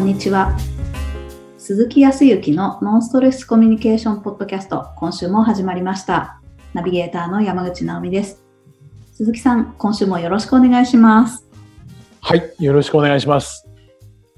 んにちは。鈴木康之のノンストレスコミュニケーションポッドキャスト、今週も始まりました。ナビゲーターの山口直美です。鈴木さん、今週もよろしくお願いします。はい、よろしくお願いします。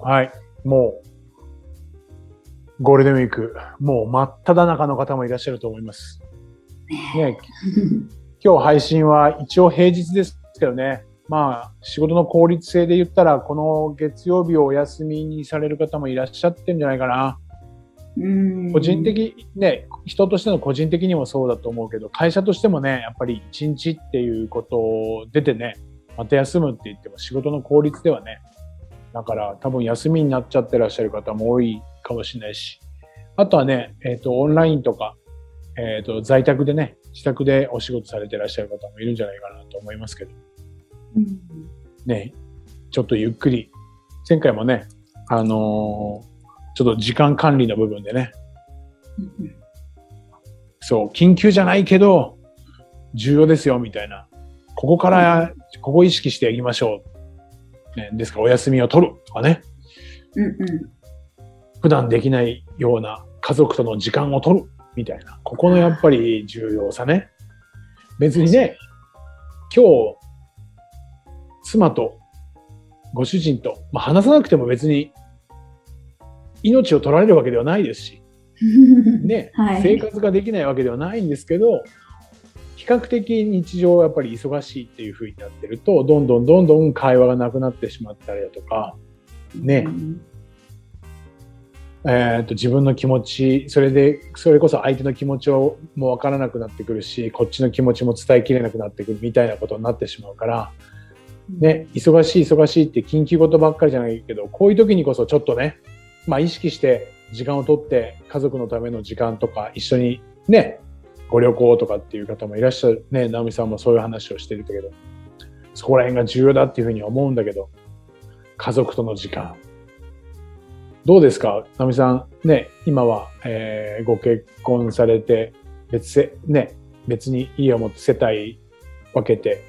はい、もう、ゴールデンウィーク、もう真っ只中の方もいらっしゃると思います。ね、今日配信は一応平日ですけどね、まあ、仕事の効率性で言ったら、この月曜日をお休みにされる方もいらっしゃってるんじゃないかな。うん個人的、ね、人としての個人的にもそうだと思うけど、会社としてもね、やっぱり一日っていうことを出てね、また休むって言っても仕事の効率ではね、だから多分休みになっちゃってらっしゃる方も多いかもしれないし、あとはね、えっ、と、オンラインとか、えっ、と、在宅でね、自宅でお仕事されてらっしゃる方もいるんじゃないかなと思いますけど、うんね、ちょっとゆっくり、前回もね、あのーちょっと時間管理の部分でね、そう、緊急じゃないけど、重要ですよ、みたいな。ここから、ここ意識していきましょう。ね、ですから、お休みを取るとかね。うんうん普段できないような家族との時間を取る、みたいな。ここのやっぱり重要さね。別にね、今日、妻とご主人と、まあ、話さなくても別に命を取られるわけではないですし、ね、はい。生活ができないわけではないんですけど、比較的日常はやっぱり忙しいっていう風になってると、どんどんどんどん会話がなくなってしまったりだとか、ね。うん。えーと自分の気持ち、それで、それこそ相手の気持ちをもうわからなくなってくるし、こっちの気持ちも伝えきれなくなってくるみたいなことになってしまうから、ね、忙しい忙しいって緊急事ばっかりじゃないけど、こういう時にこそちょっとね、まあ意識して時間をとって家族のための時間とか一緒にね、ご旅行とかっていう方もいらっしゃる。ね、直美さんもそういう話をしてるけど、そこら辺が重要だっていうふうに思うんだけど、家族との時間。どうですか？直美さん、ね、今は、えーご結婚されて、別せ、ね、別に家を持って世帯分けて、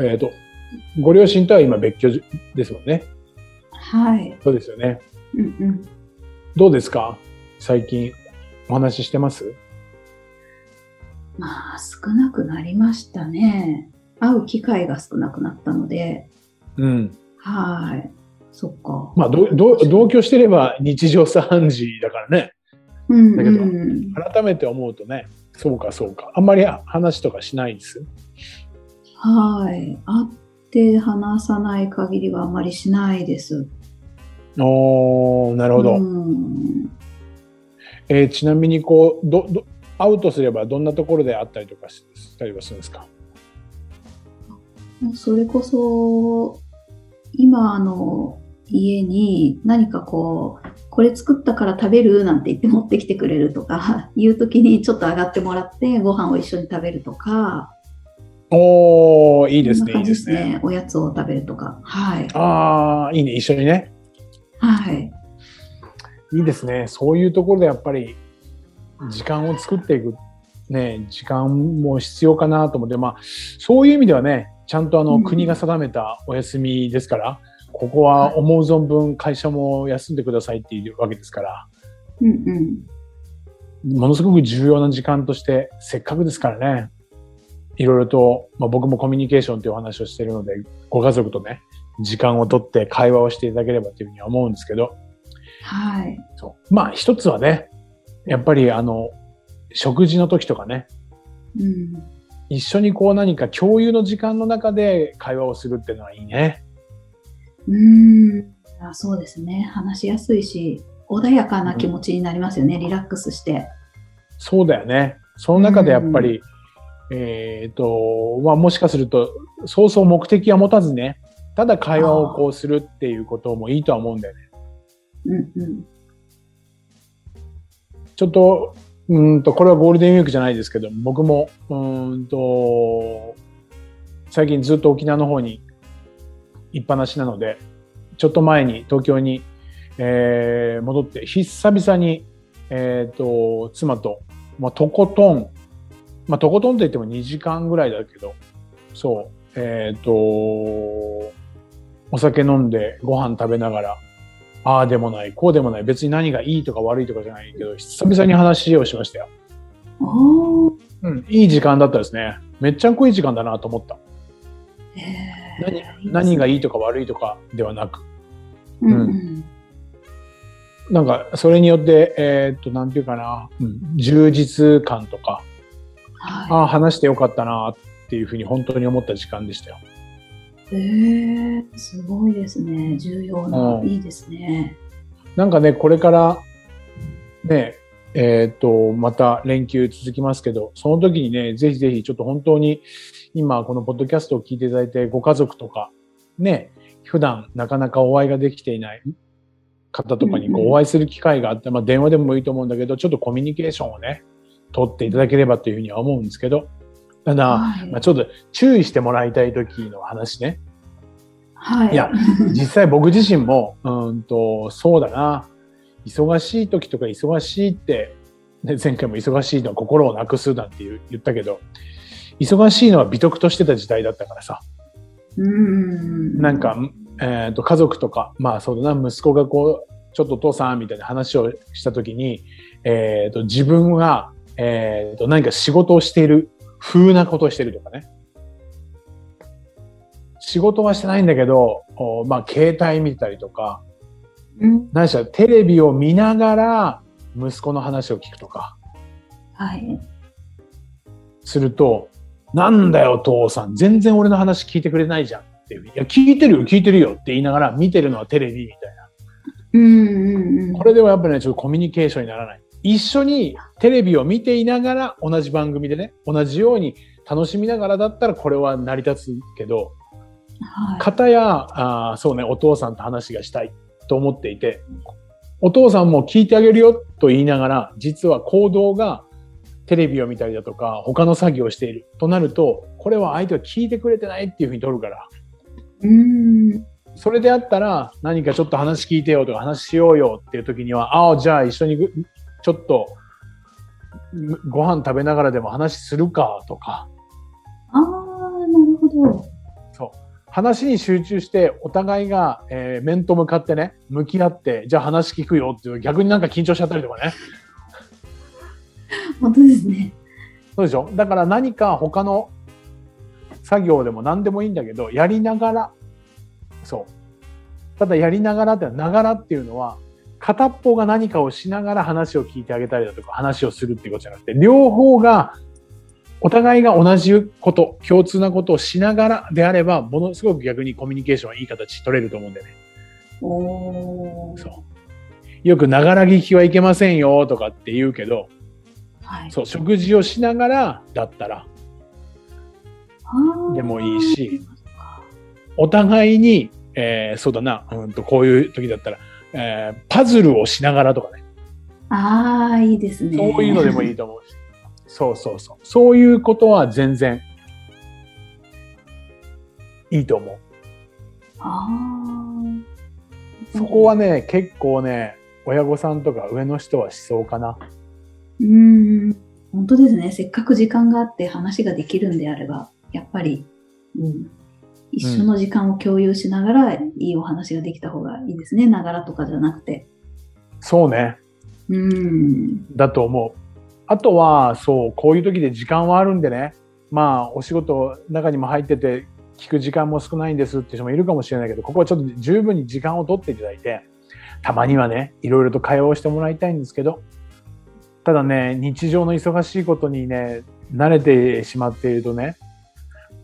えっ、と、ご両親とは今別居ですもんね。はい。そうですよね。うんうんどうですか？最近お話ししてます？まあ、少なくなりましたね。会う機会が少なくなったので、うん。はい。そっか。まあ、どど同居してれば日常茶飯事だからね。うんだけどうん改めて思うとね、そうかそうか。あんまり話とかしないです？はい。会って話さない限りはあまりしないです。おー、なるほど。うんえーちなみにこう、ど、ど、会うとすればどんなところで会ったりとかししたりはするんですか？それこそ、今あの家に何かこう、これ作ったから食べるなんて言って持ってきてくれるとか、いう時にちょっと上がってもらってご飯を一緒に食べるとか、おー、いいですね、いいですね。おやつを食べるとか。はい。あー、いいね、一緒にね。はい。いいですね。そういうところでやっぱり時間を作っていく、ね、時間も必要かなと思って、まあ、そういう意味ではね、ちゃんとあの、うん国が定めたお休みですから、ここは思う存分会社も休んでくださいっていうわけですから、うんうん。ものすごく重要な時間として、せっかくですからね、いろいろと、まあ、僕もコミュニケーションというお話をしているので、ご家族とね、時間をとって会話をしていただければというふうには思うんですけど、はい。そうまあ一つはね、やっぱりあの、食事の時とかね、うん。一緒にこう何か共有の時間の中で会話をするっていうのはいいね。うーんあそうですね。話しやすいし、穏やかな気持ちになりますよね。リラックスして。そうだよね。その中でやっぱり、えっ、と、まあもしかすると、そうそう目的は持たずね、ただ会話をこうするっていうこともいいとは思うんだよね。うんうん。ちょっと、うんと、これはゴールデンウィークじゃないですけど、僕も、うんと、最近ずっと沖縄の方に行っぱなしなので、ちょっと前に東京に、えー戻って、久々に、えっ、と、妻と、まあ、とことん、まあ、とことんと言っても2時間ぐらいだけど、そう、えっ、と、お酒飲んでご飯食べながら、ああでもない、こうでもない、別に何がいいとか悪いとかじゃないけど、久々に話をしましたよ。うん、いい時間だったですね。めっちゃ濃い時間だなと思った。へ何ー何がいいとか悪いとかではなく、うんうん。なんかそれによって、えーっと、なんていうかな、うん、充実感とか、あはあ、話してよかったなっていうふうに本当に思った時間でしたよ。えすごいですね。重要な、うんいいですね。なんかね、これから、ね、えーっと、また連休続きますけど、その時にね、ぜひぜひちょっと本当に今このポッドキャストを聞いていただいて、ご家族とか、ね、普段なかなかお会いができていない方とかにこうお会いする機会があって、まあ電話でもいいと思うんだけど、ちょっとコミュニケーションをね、取っていただければというふうには思うんですけど、ただ、はいまあ、ちょっと注意してもらいたい時の話ね。はい。いや実際僕自身も、うんと、そうだな、忙しい時とか忙しいって、ね、前回も忙しいのは心をなくすなんて言ったけど、忙しいのは美徳としてた時代だったからさ、うん。なんか、えー、と家族とか、まあそうだな、息子がこう、ちょっとお父さんみたいな話をした時に、えー、と自分が、えー、と何か仕事をしている風なことをしてるとかね。仕事はしてないんだけど、おまあ携帯見たりとか、うん、何しろテレビを見ながら息子の話を聞くとかはい。すると、なんだよ父さん、全然俺の話聞いてくれないじゃんっていう。いや、聞いてるよ、聞いてるよって言いながら見てるのはテレビみたいな。うんうんうん。これではやっぱりね、ちょっとコミュニケーションにならない。一緒にテレビを見ていながら同じ番組でね、同じように楽しみながらだったらこれは成り立つけど、はい。方や、あーそうね、お父さんと話がしたいと思っていて、お父さんも聞いてあげるよと言いながら、実は行動がテレビを見たりだとか、他の作業をしているとなると、これは相手は聞いてくれてないっていうふうに取るから、うん。それであったら、何かちょっと話聞いてよとか話しようよっていう時には、ああ、じゃあ一緒にぐちょっとむご飯食べながらでも話するかとか、ああ、なるほど。そう。話に集中して、お互いが、えー面と向かってね、向き合って、じゃあ話聞くよっていう、逆になんか緊張しちゃったりとかね。本当ですね。そうでしょ？だから何か他の作業でも何でもいいんだけど、やりながら、そう。ただやりながらって、ながらっていうのは、片っぽが何かをしながら話を聞いてあげたりだとか、話をするっていうことじゃなくて、両方が、お互いが同じこと、共通なことをしながらであれば、ものすごく逆にコミュニケーションはいい形取れると思うんだよね。そう。よくながら聞きはいけませんよとかって言うけど、はい。そう、食事をしながらだったら、でもいいし、お互いに、えーそうだな、うんと、こういう時だったら、えーパズルをしながらとかね、ああ、いいですね。そういうのでもいいと思うし、そうそうそう。そういうことは全然いいと思う。ああ。そこはね、結構ね、親御さんとか上の人はしそうかな。うーん。本当ですね。せっかく時間があって話ができるんであれば、やっぱり、うん。一緒の時間を共有しながら、いいお話ができた方がいいですね。ながらとかじゃなくて。そうね。うん。だと思う。あとは、そう、こういう時で時間はあるんでね、まあ、お仕事中にも入ってて、聞く時間も少ないんですって人もいるかもしれないけど、ここはちょっと十分に時間を取っていただいて、たまにはね、いろいろと会話をしてもらいたいんですけど、ただね、日常の忙しいことにね、慣れてしまっているとね、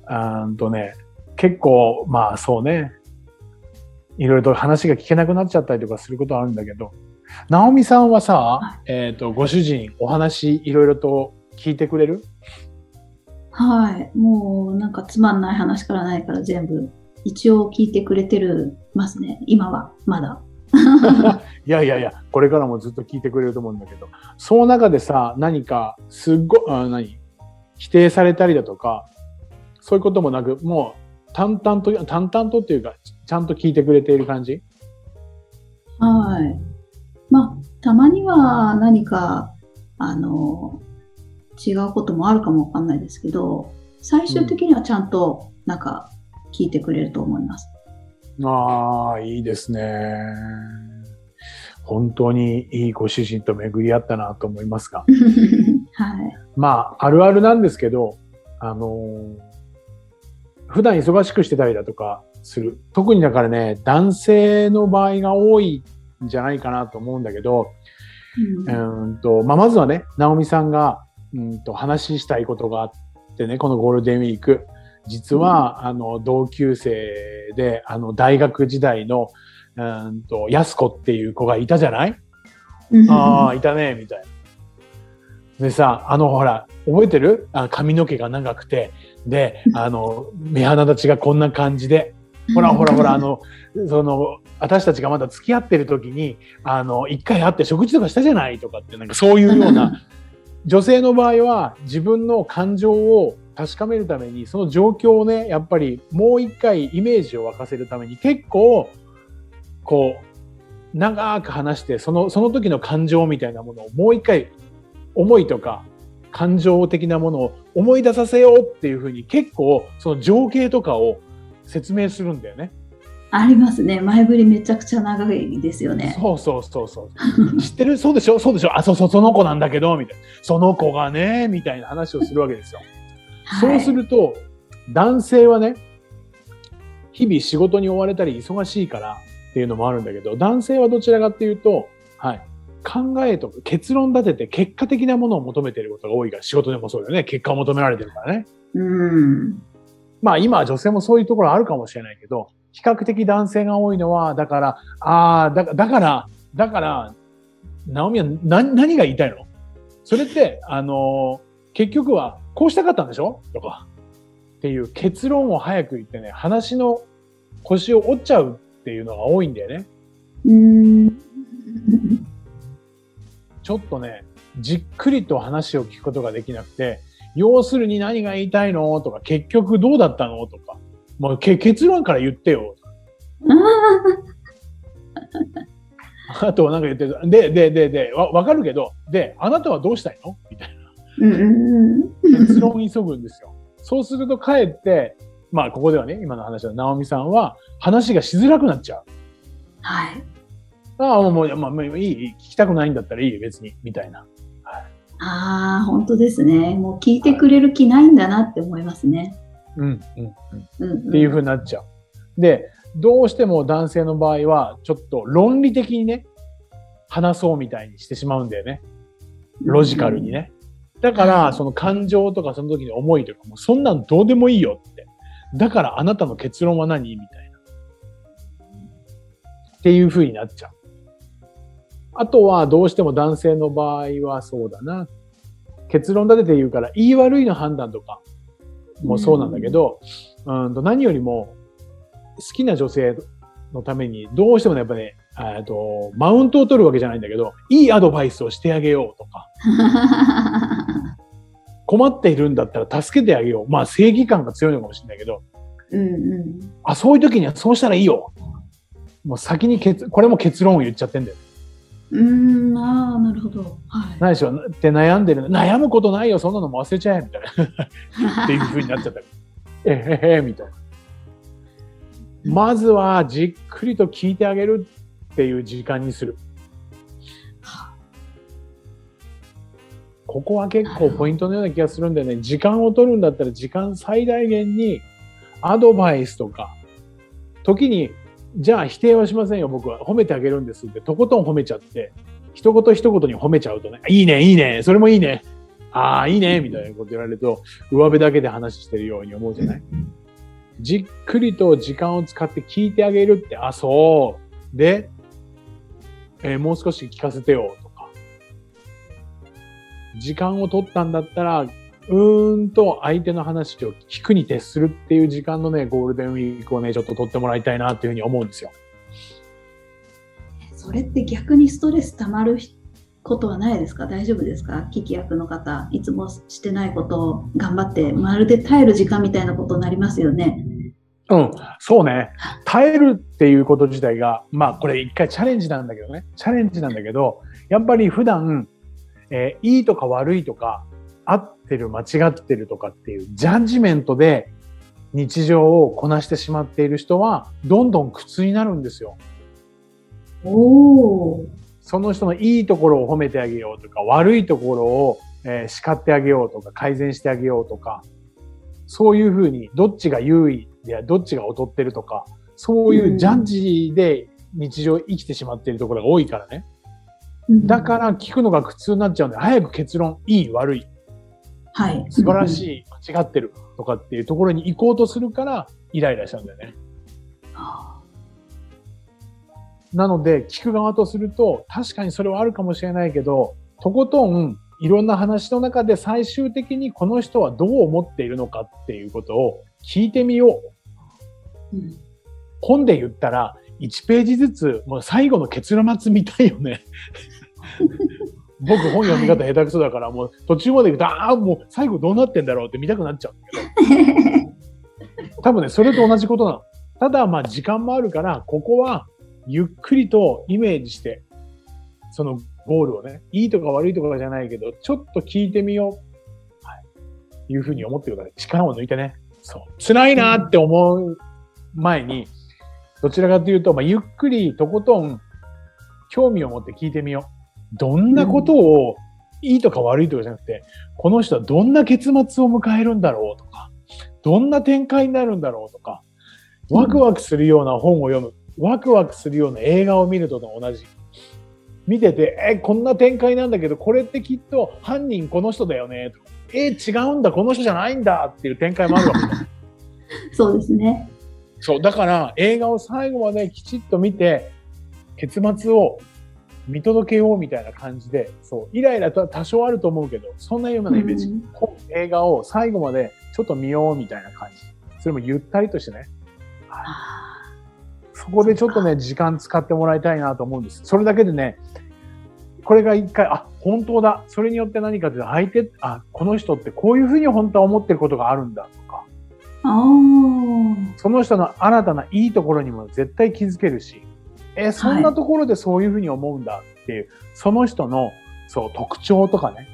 あーんとね、結構、まあそうね、いろいろと話が聞けなくなっちゃったりとかすることはあるんだけど、直美さんはさ、えっ、と、ご主人、お話いろいろと聞いてくれる？はい。もう、なんかつまんない話からないから全部、一応聞いてくれてるますね。今は、まだ。いやいやいや、これからもずっと聞いてくれると思うんだけど、その中でさ、何か、すっごあ何？否定されたりだとか、そういうこともなく、もう、淡々と、淡々とっていうか、ちゃんと聞いてくれている感じ？はい。まあ、たまには何か、あの、違うこともあるかもわかんないですけど、最終的にはちゃんと、なんか、聞いてくれると思います。ああ、いいですね。本当にいいご主人と巡り合ったなと思いますが。はい。まあ、あるあるなんですけど、あのー普段忙しくしてたりだとかする。特にだからね、男性の場合が多いんじゃないかなと思うんだけど、うーんと、まあ、まずはね、直美さんが、うんと話したいことがあってね、このゴールデンウィーク。実は、あの、同級生で、あの、大学時代の、うーんと、安子っていう子がいたじゃない？うんああ、いたね、みたいな。でさ、あの、ほら、覚えてる？あ髪の毛が長くて、で、あの、目鼻立ちがこんな感じで、ほらほらほら、あの、その、私たちがまだ付き合ってる時に、あの、一回会って食事とかしたじゃないとかって、なんかそういうような、女性の場合は自分の感情を確かめるために、その状況をね、やっぱりもう一回イメージを沸かせるために結構、こう、長く話して、その、その時の感情みたいなものをもう一回、思いとか、感情的なものを思い出させようっていうふうに結構、その情景とかを説明するんだよね。ありますね。前振りめちゃくちゃ長いですよね。そうそうそうそう。知ってる？そうでしょ？そうでしょ？あ、そうそう、その子なんだけど、みたいな。その子がね、みたいな話をするわけですよ。そうする。ると、男性はね、日々仕事に追われたり忙しいからっていうのもあるんだけど、男性はどちらかっていうと、はい、考えとか結論立てて結果的なものを求めていることが多いから、仕事でもそうだよね。結果を求められてるからね。うん。まあ今は女性もそういうところあるかもしれないけど、比較的男性が多いのは、だから、ああ、だだから、だから、ナオミは何何が言いたいの？それって、あのー結局はこうしたかったんでしょ？とか、っていう結論を早く言ってね、話の腰を折っちゃうっていうのが多いんだよね。うん。ちょっとね、じっくりと話を聞くことができなくて、要するに何が言いたいの？とか、結局どうだったの？とか、もうけ結論から言ってよ。あとはなんか言ってる。で、で、で、で、わわかるけど、で、あなたはどうしたいの？みたいな。結論を急ぐんですよ。そうするとかえって、まあここではね、今の話の直美さんは話がしづらくなっちゃう。はい。ああ、もう、まあ、いい、いい聞きたくないんだったらいいよ、別に、みたいな。ああ、本当ですね。もう聞いてくれる気ないんだなって思いますね。うん、うん、うん。うん、うん。っていう風になっちゃう。で、どうしても男性の場合は、ちょっと論理的にね、話そうみたいにしてしまうんだよね。ロジカルにね。だから、その感情とかその時の思いとかも、そんなんどうでもいいよって。だからあなたの結論は何？みたいな。っていう風になっちゃう。あとは、どうしても男性の場合はそうだな。結論立てて言うから、言い悪いの判断とかもそうなんだけど、うんと何よりも、好きな女性のために、どうしてもね、やっぱね、えっと、マウントを取るわけじゃないんだけど、いいアドバイスをしてあげようとか、困っているんだったら助けてあげよう。まあ正義感が強いのかもしれないけど、うんうん。あ、そういう時にはそうしたらいいよ。もう先に結、これも結論を言っちゃってんだよ。うーん、ああ、なるほど。はい。何でしょうって悩んでる。悩むことないよ。そんなのも忘れちゃえ。みたいな。っていう風になっちゃった。えへへ、みたいな。まずはじっくりと聞いてあげるっていう時間にする。ここは結構ポイントのような気がするんでね、時間を取るんだったら時間最大限にアドバイスとか、時に、じゃあ否定はしませんよ、僕は。褒めてあげるんですって、とことん褒めちゃって、一言一言に褒めちゃうとね、いいね、いいね、それもいいね。ああ、いいね、みたいなこと言われると、上辺だけで話してるように思うじゃない？じっくりと時間を使って聞いてあげるって、あ、そう。で、えーもう少し聞かせてよ、とか。時間を取ったんだったら、うーんと相手の話を聞くに徹するっていう時間のね、ゴールデンウィークをね、ちょっと取ってもらいたいなっていうふうに思うんですよ。それって逆にストレス溜まることはないですか？大丈夫ですか？聞き役の方。いつもしてないことを頑張って、まるで耐える時間みたいなことになりますよね。うん、そうね。耐えるっていうこと自体が、まあこれ一回チャレンジなんだけどね。チャレンジなんだけど、やっぱり普段、えーいいとか悪いとか、合ってる間違ってるとかっていうジャッジメントで日常をこなしてしまっている人は、どんどん苦痛になるんですよ。おお。その人のいいところを褒めてあげようとか、悪いところを、えー、叱ってあげようとか、改善してあげようとか、そういうふうに、どっちが優位で、どっちが劣ってるとか、そういうジャッジで日常生きてしまっているところが多いからね。だから聞くのが苦痛になっちゃうんで、早く結論、いい、悪い。はい。素晴らしい、間違ってるとかっていうところに行こうとするから、イライラしちゃうんだよね。なので、聞く側とすると、確かにそれはあるかもしれないけど、とことん、いろんな話の中で最終的にこの人はどう思っているのかっていうことを聞いてみよう。うん、本で言ったら、1ページずつ、もう最後の結末見たいよね。僕本読み方下手くそだから、もう途中まで言うと、ああ、もう最後どうなってんだろうって見たくなっちゃうんだけど。多分ね、それと同じことなの。ただ、まあ時間もあるから、ここはゆっくりとイメージして、そのゴールをね、いいとか悪いとかじゃないけど、ちょっと聞いてみよう。はい。いうふうに思ってください。力を抜いてね。そう。辛いなって思う前に、どちらかというと、まあ、ゆっくりとことん興味を持って聞いてみよう。どんなことを、いいとか悪いとかじゃなくて、この人はどんな結末を迎えるんだろうとか、どんな展開になるんだろうとか、ワクワクするような本を読む、ワクワクするような映画を見ると同じ。見てて、え、こんな展開なんだけど、これってきっと犯人この人だよね。え、違うんだ、この人じゃないんだっていう展開もあるわけだ。そうですね。そう、だから映画を最後まできちっと見て、結末を見届けようみたいな感じで、そう、イライラとは多少あると思うけど、そんなようなイメージ、うん、映画を最後までちょっと見ようみたいな感じ。それもゆったりとしてね。そこでちょっとね、時間使ってもらいたいなと思うんです。それだけでね、これが一回、あ、本当だ。それによって何かというと、相手、あ、この人ってこういうふうに本当は思ってることがあるんだとか。その人の新たないいところにも絶対気づけるし、え、そんなところでそういうふうに思うんだっていう、はい、その人の、そう、特徴とかね、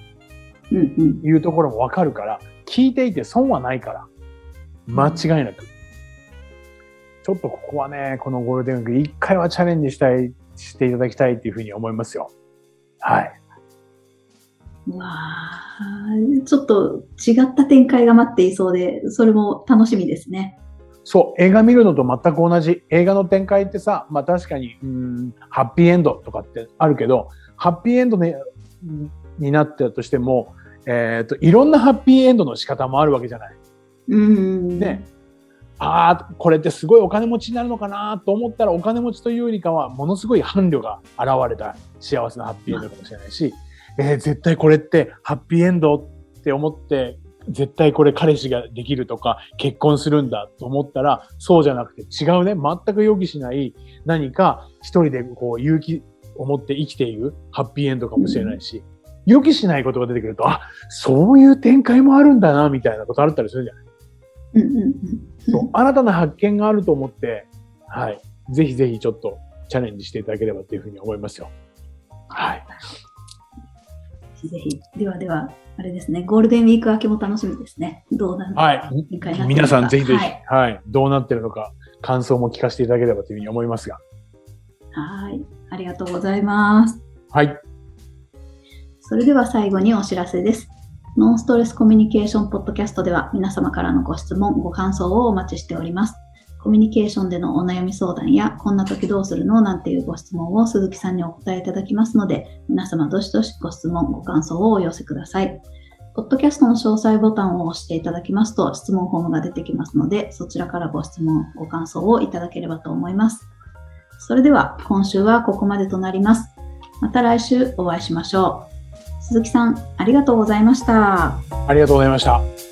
うんうん、いうところもわかるから、聞いていて損はないから、間違いなく。ちょっとここはね、このゴールデンウィーク、一回はチャレンジしたい、していただきたいっていうふうに思いますよ。はい。わあ、ちょっと違った展開が待っていそうで、それも楽しみですね。そう、映画見るのと全く同じ。映画の展開ってさ、まあ確かに、うん、ハッピーエンドとかってあるけど、ハッピーエンド、ね、になってたとしても、えっ、ー、と、いろんなハッピーエンドの仕方もあるわけじゃない。うん。ね。ああ、これってすごいお金持ちになるのかなと思ったらお金持ちというよりかはものすごい伴侶が現れた幸せなハッピーエンドかもしれないし、えー、絶対これってハッピーエンドって思って絶対これ彼氏ができるとか結婚するんだと思ったらそうじゃなくて違うね。全く予期しない何か一人でこう勇気を持って生きているハッピーエンドかもしれないし、うん、予期しないことが出てくるとあそういう展開もあるんだなみたいなことあったりするじゃない。うんうんうん、そう新たな発見があると思って、はい、ぜひぜひちょっとチャレンジしていただければというふうに思いますよ。はい。ぜひ。ではでは、あれですね、ゴールデンウィーク明けも楽しみですね。どうなるのか。はい。皆さんぜひぜひ、はい、はい、どうなってるのか、感想も聞かせていただければというふうに思いますが。はい。ありがとうございます。はい。それでは最後にお知らせです。ノンストレスコミュニケーションポッドキャストでは皆様からのご質問、ご感想をお待ちしております。コミュニケーションでのお悩み相談や、こんな時どうするの？なんていうご質問を鈴木さんにお答えいただきますので、皆様どしどしご質問、ご感想をお寄せください。ポッドキャストの詳細ボタンを押していただきますと、質問フォームが出てきますので、そちらからご質問、ご感想をいただければと思います。それでは、今週はここまでとなります。また来週お会いしましょう。鈴木さん、ありがとうございました。ありがとうございました。